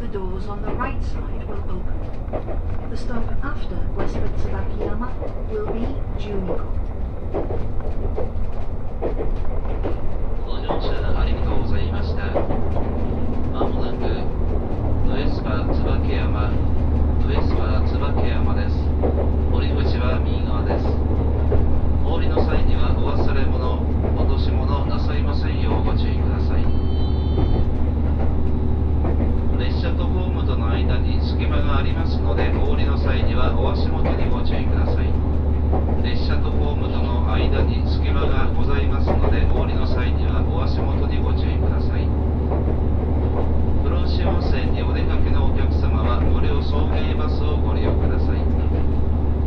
The doors on the right side will open. The stop after Westport Sabakiyama will be Juniko. ご乗車ありがとうございました。まもなく、ウエスパ椿山、ウエスパ椿山です。降り口は右側です。お降りの際にはお忘れ物、落とし物なさいませんようご注意ください。列車とホームとの間に隙間がありますので、お降りの際にはお足元にご注意ください。列車とホームとの間に隙間がございますので、お降りの際にはお足元にご注意ください。黒潮温泉にお出かけのお客様は無料送迎バスをご利用ください。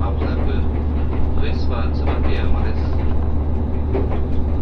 まもなく、ウエスパー椿山です。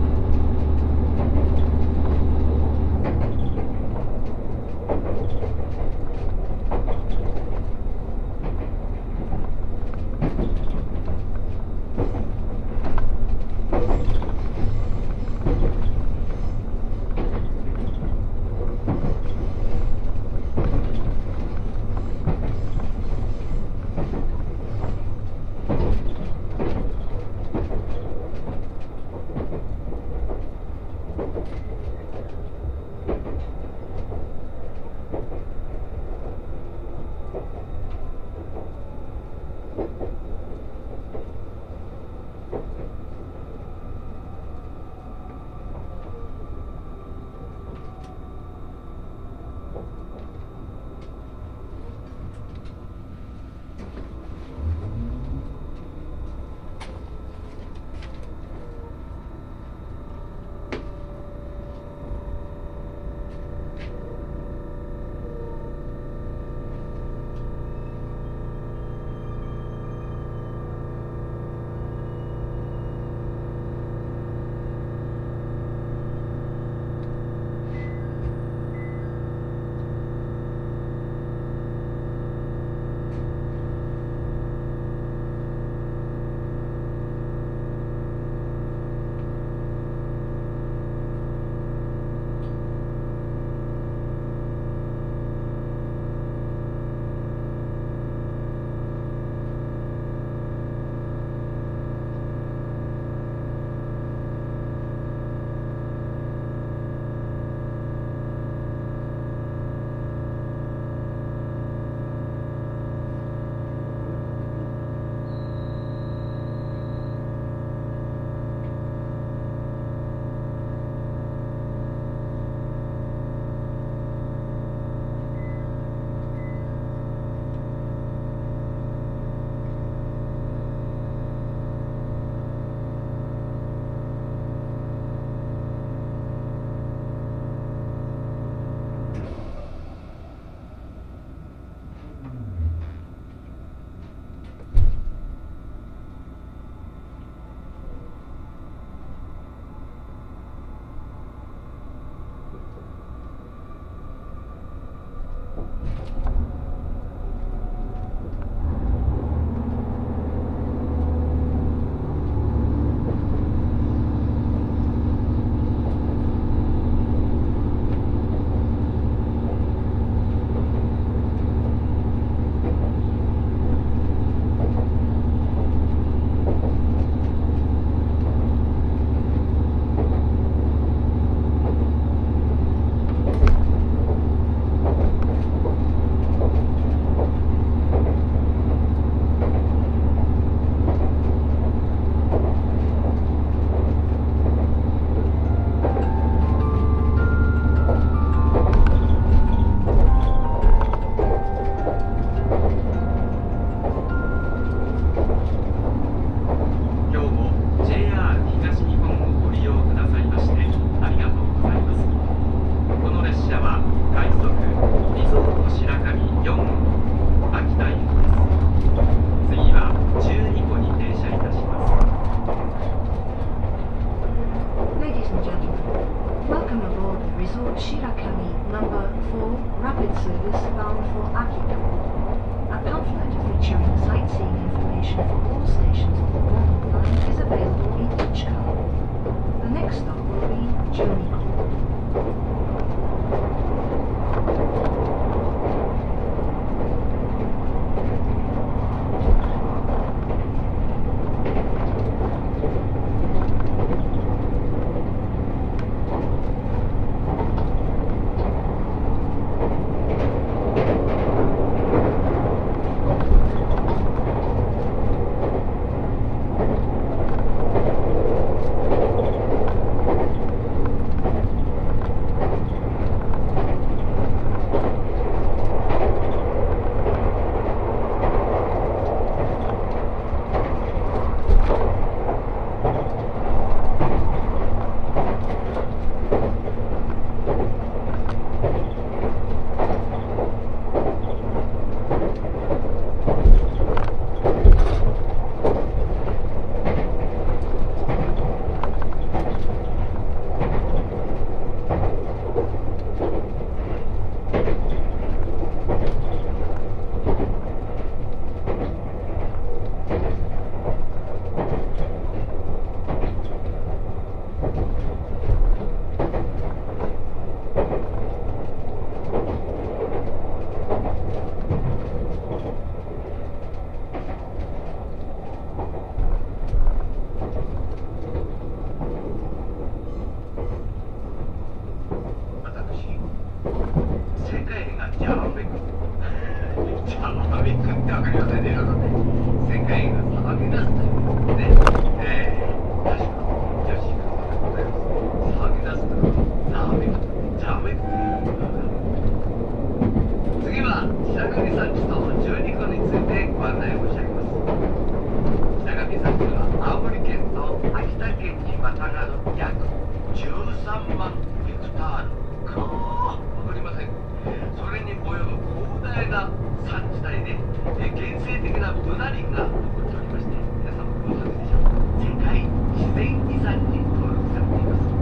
な産地帯で、え原生的なブナ林が残っておりまして皆様ご存知でしょうか？世界自然遺産に登録されています。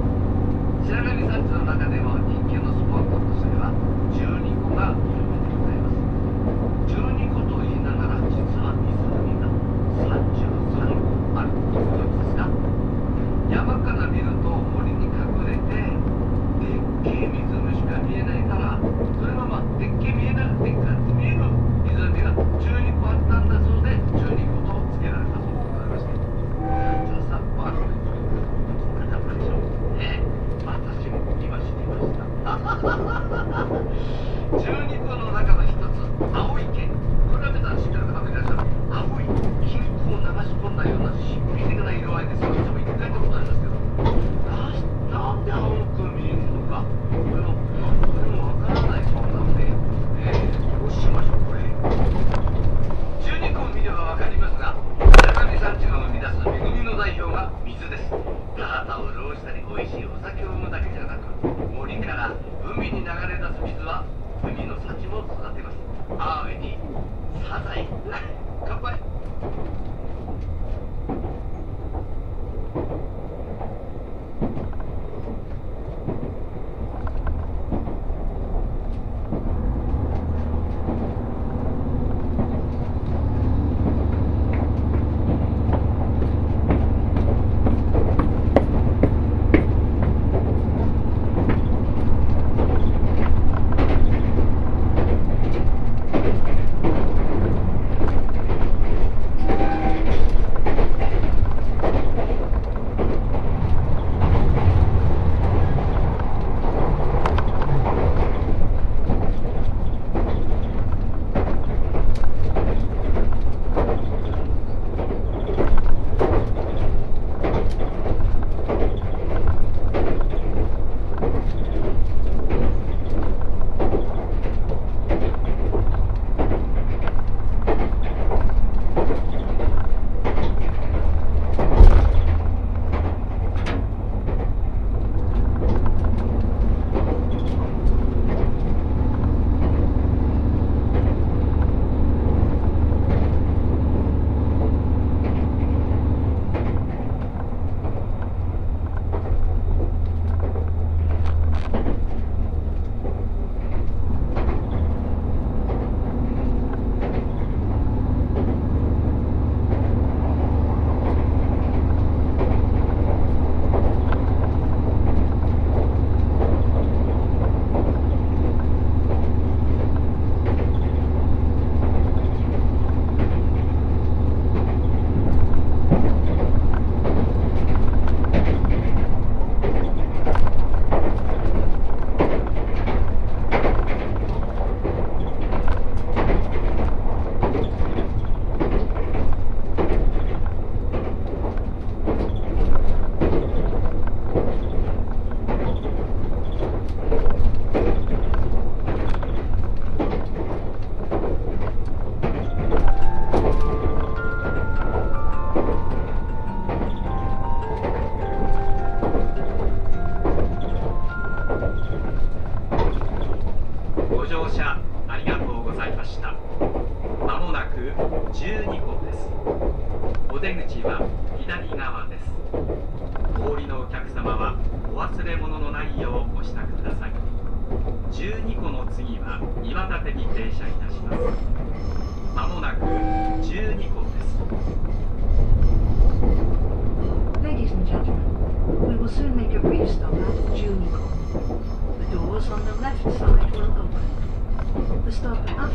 白神山地の中でも人気のスポットとしては12個が有名でございます。12個と言いながら実は湖が33個あるということですが山から見ると森に隠れてでっけえ湖しか見えないからそれはまあでっけえ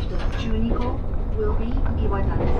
after Junico will be Iwadani.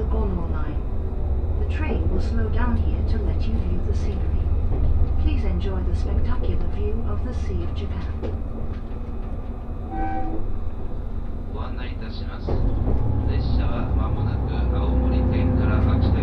the Cornwall line. The train will slow down here to let you view the scenery. Please enjoy the spectacular view of the Sea of Japan. ご案内いたします。列車はまもなく青森県から秋田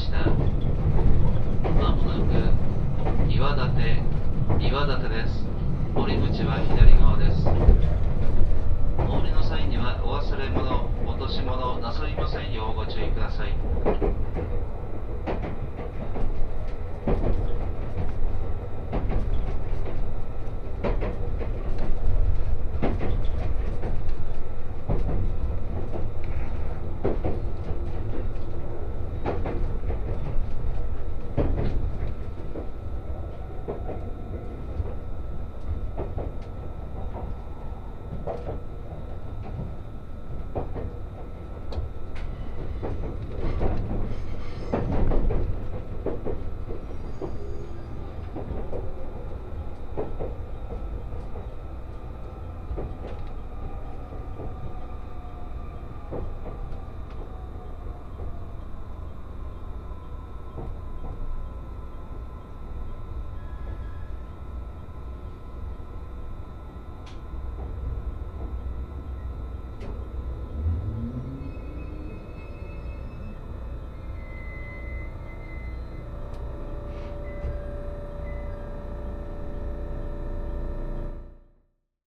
したまもなく岩立岩立です。降り口は左側です。降りの際にはお忘れ物落とし物なさいませんようご注意ください。